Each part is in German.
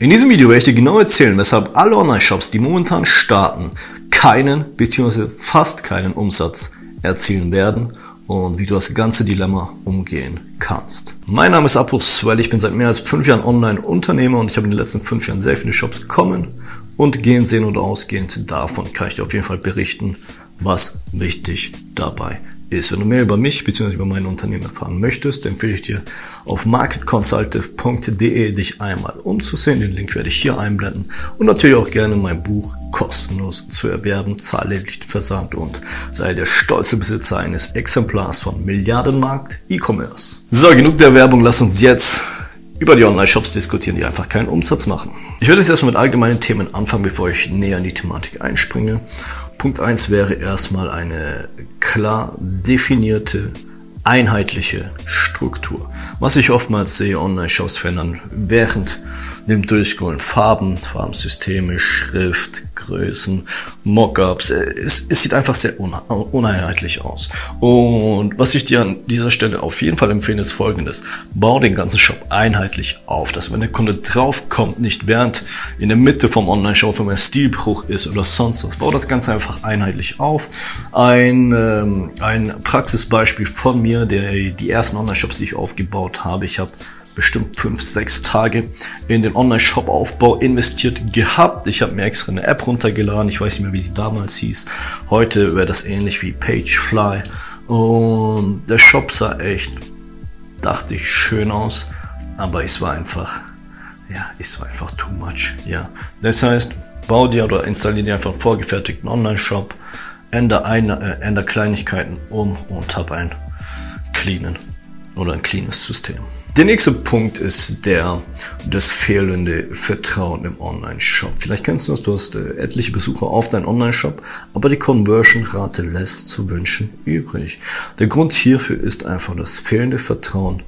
In diesem Video werde ich dir genau erzählen, weshalb alle Online-Shops, die momentan starten, keinen bzw. fast keinen Umsatz erzielen werden und wie du das ganze Dilemma umgehen kannst. Mein Name ist Apus Swell, ich bin seit mehr als fünf Jahren Online-Unternehmer und ich habe in den letzten fünf Jahren sehr viele Shops kommen und gehen sehen oder ausgehend davon kann ich dir auf jeden Fall berichten, was wichtig dabei ist. Wenn du mehr über mich bzw. über mein Unternehmen erfahren möchtest, empfehle ich dir auf marketconsultative.de dich einmal umzusehen. Den Link werde ich hier einblenden und natürlich auch gerne mein Buch kostenlos zu erwerben. Den Versand und sei der stolze Besitzer eines Exemplars von Milliardenmarkt E-Commerce. So, genug der Werbung. Lass uns jetzt über die Online-Shops diskutieren, die einfach keinen Umsatz machen. Ich werde jetzt erstmal mit allgemeinen Themen anfangen, bevor ich näher in die Thematik einspringe. Punkt 1 wäre erstmal eine klar definierte, einheitliche Struktur. Was ich oftmals sehe, Online-Shops verändern während dem Durchscrollen Farben, Farbensysteme, Schrift, Größen, Mockups. Es, es sieht einfach sehr uneinheitlich aus. Und was ich dir an dieser Stelle auf jeden Fall empfehle, ist folgendes. Bau den ganzen Shop einheitlich auf, dass wenn der Kunde draufkommt, nicht während in der Mitte vom Online-Shop wenn ein Stilbruch ist oder sonst was. Bau das Ganze einfach einheitlich auf. Ein, ähm, ein Praxisbeispiel von mir, der die ersten Online-Shops, die ich aufgebaut habe, ich habe bestimmt fünf, sechs Tage in den Online-Shop-Aufbau investiert gehabt. Ich habe mir extra eine App runtergeladen. Ich weiß nicht mehr, wie sie damals hieß. Heute wäre das ähnlich wie Pagefly. Und der Shop sah echt, dachte ich, schön aus. Aber es war einfach, ja, es war einfach too much. Ja, das heißt, bau dir oder installiere dir einfach einen vorgefertigten Online-Shop, ändere, eine, äh, ändere Kleinigkeiten um und hab ein cleanen oder ein cleanes System. Der nächste Punkt ist der, das fehlende Vertrauen im Online-Shop. Vielleicht kennst du das, du hast äh, etliche Besucher auf deinen Online-Shop, aber die Conversion-Rate lässt zu wünschen übrig. Der Grund hierfür ist einfach das fehlende Vertrauen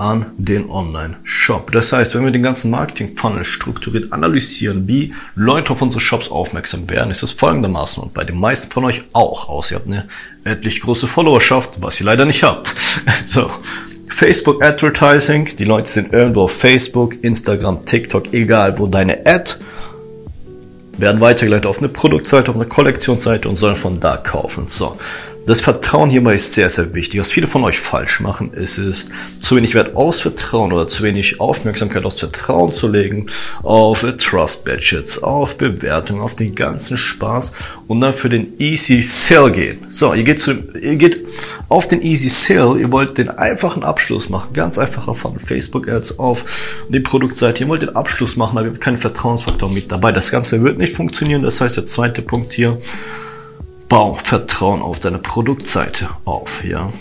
an den Online-Shop. Das heißt, wenn wir den ganzen Marketing-Funnel strukturiert analysieren, wie Leute auf unsere Shops aufmerksam werden, ist es folgendermaßen und bei den meisten von euch auch aus. Ihr habt eine etlich große Followerschaft, was ihr leider nicht habt. so, Facebook Advertising. Die Leute sind irgendwo auf Facebook, Instagram, TikTok, egal wo deine Ad, werden weitergeleitet auf eine Produktseite, auf eine Kollektionsseite und sollen von da kaufen. So. Das Vertrauen hierbei ist sehr, sehr wichtig. Was viele von euch falsch machen, ist es, zu wenig Wert aus Vertrauen oder zu wenig Aufmerksamkeit aus Vertrauen zu legen auf Trust Budgets, auf Bewertung, auf den ganzen Spaß und dann für den Easy Sale gehen. So, ihr geht, zu, ihr geht auf den Easy Sale, ihr wollt den einfachen Abschluss machen, ganz einfacher von Facebook Ads auf die Produktseite, ihr wollt den Abschluss machen, aber ihr habt keinen Vertrauensfaktor mit dabei. Das Ganze wird nicht funktionieren. Das heißt, der zweite Punkt hier, Bau Vertrauen auf deine Produktseite auf, ja.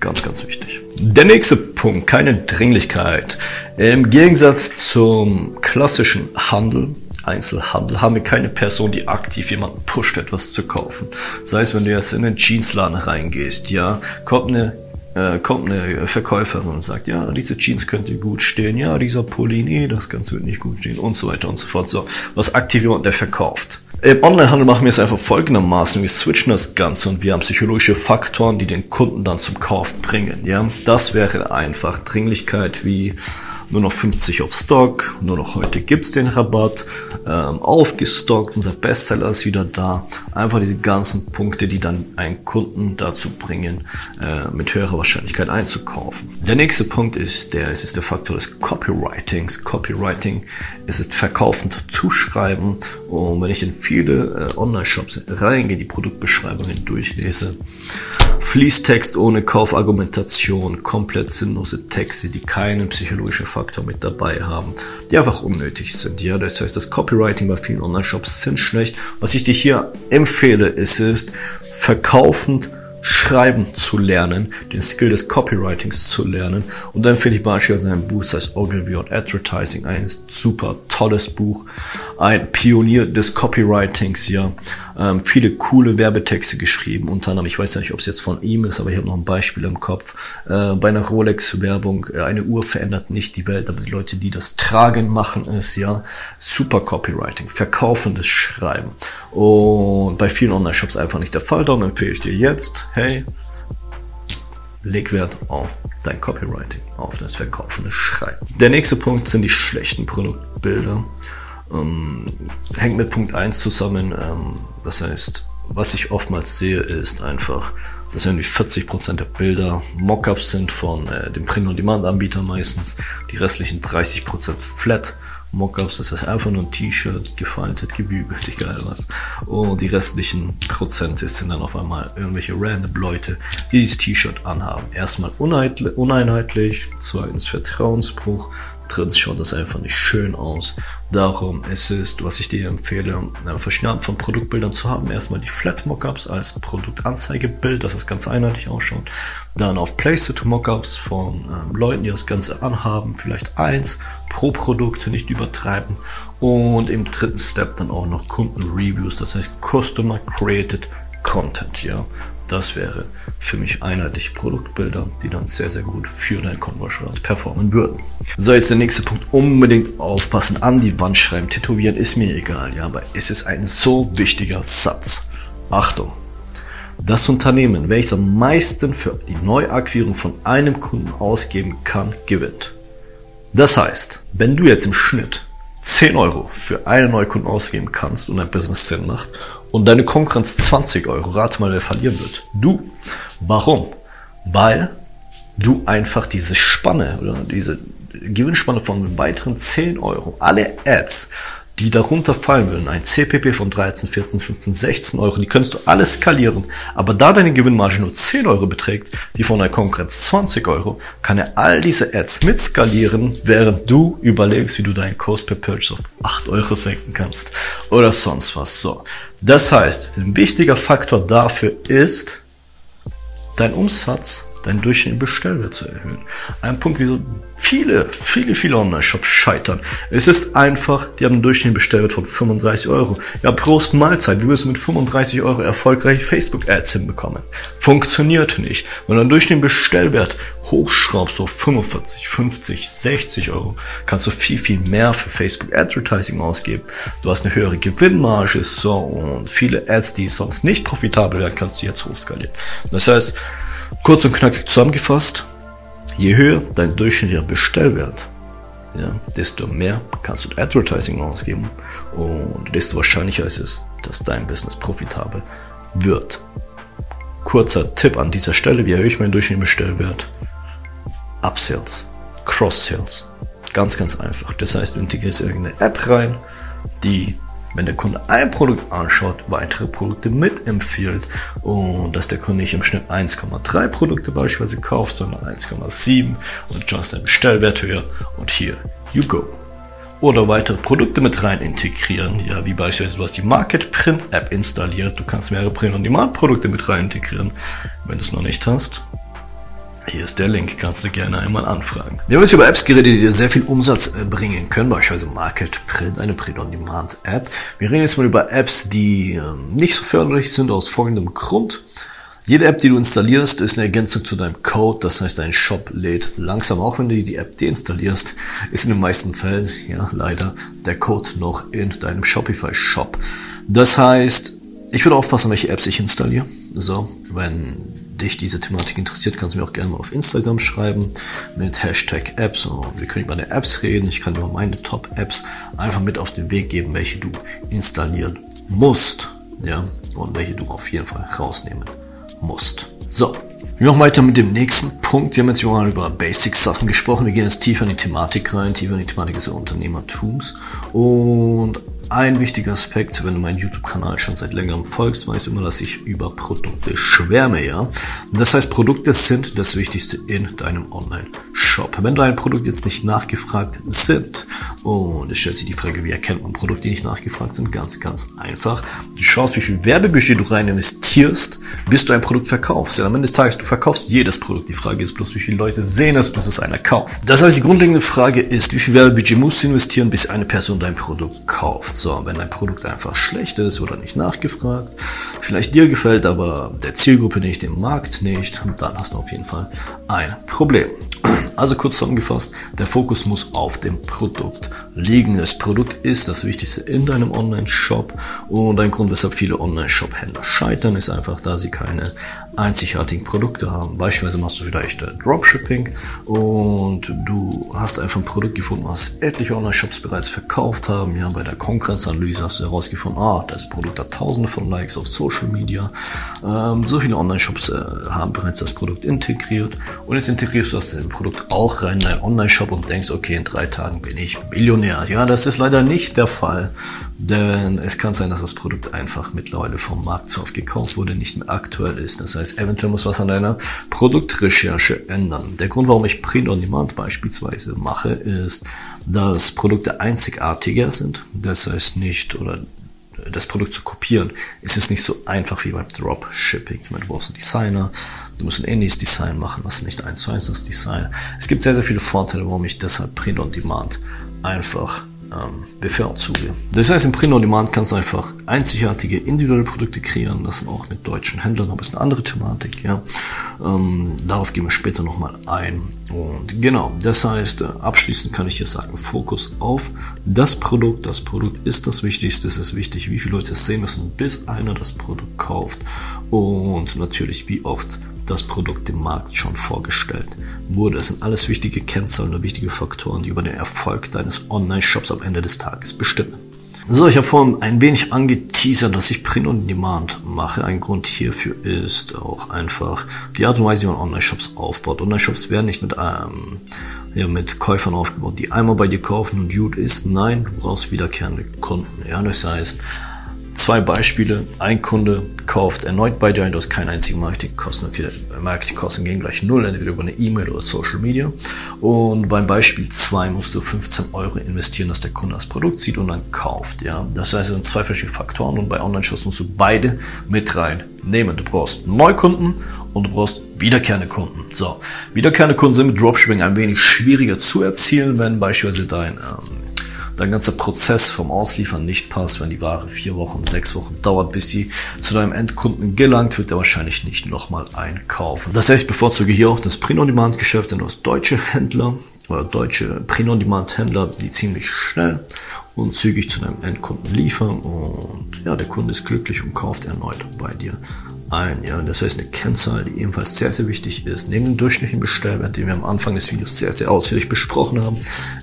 Ganz, ganz wichtig. Der nächste Punkt, keine Dringlichkeit. Im Gegensatz zum klassischen Handel, Einzelhandel, haben wir keine Person, die aktiv jemanden pusht, etwas zu kaufen. Sei es, wenn du jetzt in einen Jeansladen reingehst, ja, kommt eine äh, kommt eine Verkäuferin und sagt, ja, diese Jeans könnte gut stehen, ja, dieser Pulli, nee, das Ganze wird nicht gut stehen und so weiter und so fort. So, was aktiv jemand, der verkauft. Im Onlinehandel machen wir es einfach folgendermaßen. Wir switchen das Ganze und wir haben psychologische Faktoren, die den Kunden dann zum Kauf bringen. Ja, das wäre einfach Dringlichkeit wie nur noch 50 auf Stock, nur noch heute gibt's den Rabatt, ähm, aufgestockt, unser Bestseller ist wieder da. Einfach diese ganzen Punkte, die dann einen Kunden dazu bringen, äh, mit höherer Wahrscheinlichkeit einzukaufen. Der nächste Punkt ist der, es ist der Faktor des Copywritings. Copywriting es ist verkaufend zuschreiben und wenn ich in viele äh, Online-Shops reingehe, die Produktbeschreibungen durchlese, Fließtext ohne Kaufargumentation, komplett sinnlose Texte, die keinen psychologischen Faktor mit dabei haben, die einfach unnötig sind. Ja, das heißt, das Copywriting bei vielen Online-Shops sind schlecht. Was ich dir hier empfehle, ist, ist verkaufend Schreiben zu lernen, den Skill des Copywritings zu lernen. Und dann finde ich beispielsweise ein Buch, das heißt Ogilvy on Advertising, ein super tolles Buch, ein Pionier des Copywritings, ja. Ähm, viele coole Werbetexte geschrieben, unter anderem, ich weiß nicht, ob es jetzt von ihm ist, aber ich habe noch ein Beispiel im Kopf. Äh, bei einer Rolex-Werbung, äh, eine Uhr verändert nicht die Welt, aber die Leute, die das tragen, machen es, ja. Super Copywriting, verkaufendes Schreiben. Und bei vielen Online-Shops einfach nicht der Fall. Darum empfehle ich dir jetzt, hey, leg Wert auf dein Copywriting, auf das verkaufende Schreiben. Der nächste Punkt sind die schlechten Produktbilder. Ähm, hängt mit Punkt 1 zusammen. Ähm, das heißt, was ich oftmals sehe, ist einfach, dass irgendwie 40% der Bilder Mockups sind von äh, dem Print-on-Demand-Anbieter meistens, die restlichen 30% Flat Mockups, das heißt einfach nur ein T-Shirt, gefaltet, gebügelt, egal was. Und die restlichen Prozente sind dann auf einmal irgendwelche random Leute, die dieses T-Shirt anhaben. Erstmal uneinheitlich, zweitens Vertrauensbruch, drittens schaut das einfach nicht schön aus. Darum ist es, was ich dir empfehle, verschiedene Arten von Produktbildern zu haben. Erstmal die Flat Mockups als Produktanzeigebild, dass es ganz einheitlich ausschaut. Dann auf Place-to Mockups von ähm, Leuten, die das Ganze anhaben, vielleicht eins pro Produkt, nicht übertreiben. Und im dritten Step dann auch noch Kundenreviews, das heißt Customer Created Content, ja. Das wäre für mich einheitliche Produktbilder, die dann sehr, sehr gut für dein Conversion performen würden. So, jetzt der nächste Punkt. Unbedingt aufpassen, an die Wand schreiben, tätowieren ist mir egal, ja, aber es ist ein so wichtiger Satz. Achtung! Das Unternehmen, welches am meisten für die Neuakquirierung von einem Kunden ausgeben kann, gewinnt. Das heißt, wenn du jetzt im Schnitt 10 Euro für einen Neukunden ausgeben kannst und dein Business Sinn macht und deine Konkurrenz 20 Euro, rate mal, wer verlieren wird. Du. Warum? Weil du einfach diese Spanne oder diese Gewinnspanne von weiteren 10 Euro, alle Ads die darunter fallen würden, ein CPP von 13, 14, 15, 16 Euro, die könntest du alles skalieren, aber da deine Gewinnmarge nur 10 Euro beträgt, die von der Konkurrenz 20 Euro, kann er all diese Ads mitskalieren, während du überlegst, wie du deinen Cost per Purchase auf 8 Euro senken kannst oder sonst was. So. Das heißt, ein wichtiger Faktor dafür ist dein Umsatz deinen durchschnittlichen Bestellwert zu erhöhen. Ein Punkt, wieso viele, viele, viele Online-Shops scheitern. Es ist einfach, die haben einen durchschnittlichen Bestellwert von 35 Euro. Ja, Prost Mahlzeit, wie wirst du mit 35 Euro erfolgreich Facebook-Ads hinbekommen? Funktioniert nicht. Wenn du einen durchschnittlichen Bestellwert hochschraubst auf 45, 50, 60 Euro, kannst du viel, viel mehr für Facebook Advertising ausgeben. Du hast eine höhere Gewinnmarge, so, und viele Ads, die sonst nicht profitabel werden, kannst du jetzt hochskalieren. Das heißt, Kurz und knackig zusammengefasst, je höher dein durchschnittlicher Bestellwert, ja, desto mehr kannst du Advertising ausgeben und desto wahrscheinlicher ist es, dass dein Business profitabel wird. Kurzer Tipp an dieser Stelle, wie erhöhe ich meinen durchschnittlichen Bestellwert? Upsells, Cross-Sales. Ganz, ganz einfach. Das heißt, du integrierst irgendeine App rein, die wenn der Kunde ein Produkt anschaut, weitere Produkte mitempfiehlt und dass der Kunde nicht im Schnitt 1,3 Produkte beispielsweise kauft, sondern 1,7 und schon ist der Bestellwert höher und hier, you go. Oder weitere Produkte mit rein integrieren, ja, wie beispielsweise du hast die Market Print App installiert, du kannst mehrere Print- und Demand Produkte mit rein integrieren. Wenn du es noch nicht hast, hier ist der Link, kannst du gerne einmal anfragen. Wir haben jetzt über Apps geredet, die dir sehr viel Umsatz äh, bringen können, beispielsweise Market Print, eine Print-on-Demand-App. Wir reden jetzt mal über Apps, die ähm, nicht so förderlich sind, aus folgendem Grund. Jede App, die du installierst, ist eine Ergänzung zu deinem Code. Das heißt, dein Shop lädt langsam. Auch wenn du die App deinstallierst, ist in den meisten Fällen, ja, leider der Code noch in deinem Shopify Shop. Das heißt, ich würde aufpassen, welche Apps ich installiere. So, wenn dich diese Thematik interessiert, kannst du mir auch gerne mal auf Instagram schreiben mit Hashtag Apps. Wir können über deine Apps reden. Ich kann dir meine Top-Apps einfach mit auf den Weg geben, welche du installieren musst. Ja, und welche du auf jeden Fall rausnehmen musst. So, wir machen weiter mit dem nächsten Punkt. Wir haben jetzt mal über Basic-Sachen gesprochen. Wir gehen jetzt tiefer in die Thematik rein, tiefer in die Thematik des Unternehmertums. Und ein wichtiger Aspekt, wenn du meinen YouTube-Kanal schon seit längerem folgst, weißt du immer, dass ich über Produkte schwärme, ja. Das heißt, Produkte sind das Wichtigste in deinem Online-Shop. Wenn deine Produkte jetzt nicht nachgefragt sind, und es stellt sich die Frage, wie erkennt man Produkte, die nicht nachgefragt sind? Ganz, ganz einfach. Du schaust, wie viel Werbebudget du rein investierst, bis du ein Produkt verkaufst. Denn am Ende des Tages, du verkaufst jedes Produkt. Die Frage ist bloß, wie viele Leute sehen es, bis es einer kauft. Das heißt, die grundlegende Frage ist, wie viel Werbebudget musst du investieren, bis eine Person dein Produkt kauft? So, wenn dein Produkt einfach schlecht ist oder nicht nachgefragt, vielleicht dir gefällt, aber der Zielgruppe nicht, dem Markt nicht, dann hast du auf jeden Fall ein Problem. Also kurz zusammengefasst, der Fokus muss auf dem Produkt liegen. Das Produkt ist das Wichtigste in deinem Online-Shop und ein Grund, weshalb viele Online-Shop-Händler scheitern, ist einfach, da sie keine einzigartigen Produkte haben. Beispielsweise machst du vielleicht Dropshipping und du hast einfach ein Produkt gefunden, was etliche Online-Shops bereits verkauft haben. Ja, bei der Konkurrenzanalyse hast du herausgefunden, ah, das Produkt hat tausende von Likes auf Social Media. Ähm, so viele Online-Shops äh, haben bereits das Produkt integriert und jetzt integrierst du das Produkt auch rein in deinen Online-Shop und denkst, okay, in drei Tagen bin ich Millionär. Ja, das ist leider nicht der Fall. Denn es kann sein, dass das Produkt einfach mittlerweile vom Markt zu oft gekauft wurde, nicht mehr aktuell ist. Das heißt, eventuell muss was an deiner Produktrecherche ändern. Der Grund, warum ich Print on Demand beispielsweise mache, ist, dass Produkte einzigartiger sind. Das heißt nicht, oder das Produkt zu kopieren, ist es nicht so einfach wie beim Dropshipping. Ich meine, du brauchst einen Designer, du musst ein ähnliches Design machen, was nicht eins zu eins das Design. Es gibt sehr, sehr viele Vorteile, warum ich deshalb Print on Demand einfach ähm, bevorzuge. Das heißt, im Print on Demand kannst du einfach einzigartige individuelle Produkte kreieren. Das sind auch mit deutschen Händlern, aber ist eine andere Thematik. Ja. Ähm, darauf gehen wir später nochmal ein. Und genau, das heißt, äh, abschließend kann ich hier sagen, Fokus auf das Produkt. Das Produkt ist das Wichtigste. Es ist wichtig, wie viele Leute es sehen müssen, bis einer das Produkt kauft. Und natürlich, wie oft das Produkt dem Markt schon vorgestellt wurde. Es sind alles wichtige Kennzahlen oder wichtige Faktoren, die über den Erfolg deines Online-Shops am Ende des Tages bestimmen. So, ich habe vorhin ein wenig angeteasert, dass ich Print on Demand mache. Ein Grund hierfür ist auch einfach die Art und Weise, wie man Online-Shops aufbaut. Online-Shops werden nicht mit, ähm, ja, mit Käufern aufgebaut, die einmal bei dir kaufen und gut ist. Nein, du brauchst wiederkehrende Kunden. Ja, das heißt, Zwei Beispiele. Ein Kunde kauft erneut bei dir du hast keinen einzigen Marketingkosten. Okay, Marketingkosten gehen gleich null, entweder über eine E-Mail oder Social Media. Und beim Beispiel 2 musst du 15 Euro investieren, dass der Kunde das Produkt sieht und dann kauft. Ja, Das heißt, es sind zwei verschiedene Faktoren und bei Online-Shows musst du beide mit reinnehmen. Du brauchst Neukunden und du brauchst wiederkehrende Kunden. So, wiederkehrende Kunden sind mit Dropshipping ein wenig schwieriger zu erzielen, wenn beispielsweise dein ähm, dein ganzer Prozess vom Ausliefern nicht passt, wenn die Ware vier Wochen, sechs Wochen dauert, bis sie zu deinem Endkunden gelangt, wird er wahrscheinlich nicht nochmal einkaufen. Das heißt, ich bevorzuge hier auch das Print-on-Demand-Geschäft, denn du hast deutsche Händler oder deutsche Print-on-Demand-Händler, die ziemlich schnell und zügig zu deinem Endkunden liefern und ja, der Kunde ist glücklich und kauft erneut bei dir ein. Ja, das heißt eine Kennzahl, die ebenfalls sehr, sehr wichtig ist. Neben dem durchschnittlichen Bestellwert, den wir am Anfang des Videos sehr, sehr ausführlich besprochen haben,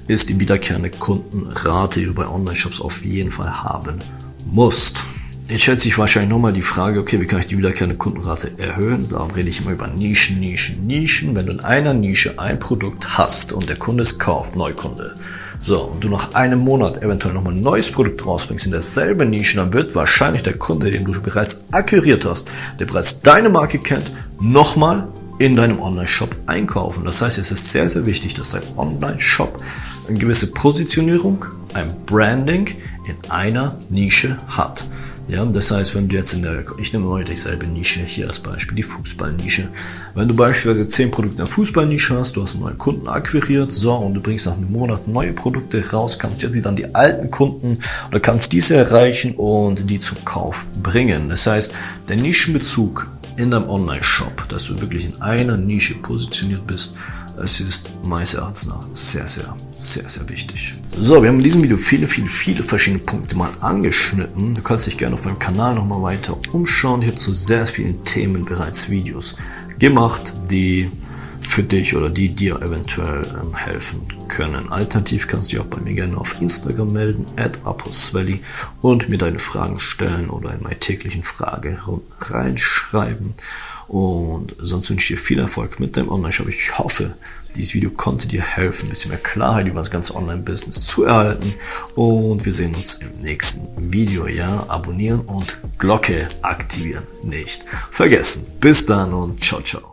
ist die wiederkehrende Kundenrate, die du bei Online-Shops auf jeden Fall haben musst. Jetzt stellt sich wahrscheinlich nochmal die Frage, okay, wie kann ich die wiederkehrende Kundenrate erhöhen? Darum rede ich immer über Nischen, Nischen, Nischen. Wenn du in einer Nische ein Produkt hast und der Kunde es kauft, Neukunde, so, und du nach einem Monat eventuell nochmal ein neues Produkt rausbringst in derselben Nische, dann wird wahrscheinlich der Kunde, den du bereits akquiriert hast, der bereits deine Marke kennt, nochmal in deinem Online-Shop einkaufen. Das heißt, es ist sehr, sehr wichtig, dass dein Online-Shop eine gewisse Positionierung, ein Branding in einer Nische hat. Ja, das heißt, wenn du jetzt in der, ich nehme mal dieselbe Nische hier als Beispiel, die Fußballnische. Wenn du beispielsweise 10 Produkte in der Fußballnische hast, du hast neuen Kunden akquiriert, so, und du bringst nach einem Monat neue Produkte raus, kannst jetzt dann die alten Kunden oder kannst diese erreichen und die zum Kauf bringen. Das heißt, der Nischenbezug in deinem Online-Shop, dass du wirklich in einer Nische positioniert bist, es ist meines Erachtens nach sehr, sehr, sehr, sehr wichtig. So, wir haben in diesem Video viele, viele, viele verschiedene Punkte mal angeschnitten. Du kannst dich gerne auf meinem Kanal nochmal weiter umschauen. Ich habe zu sehr vielen Themen bereits Videos gemacht, die für dich oder die dir eventuell ähm, helfen können. Alternativ kannst du dich auch bei mir gerne auf Instagram melden, at aposvelli und mir deine Fragen stellen oder in meine täglichen Fragerunden reinschreiben. Und sonst wünsche ich dir viel Erfolg mit deinem Online-Shop. Ich hoffe, dieses Video konnte dir helfen, ein bisschen mehr Klarheit über das ganze Online-Business zu erhalten. Und wir sehen uns im nächsten Video. Ja, abonnieren und Glocke aktivieren nicht vergessen. Bis dann und ciao, ciao.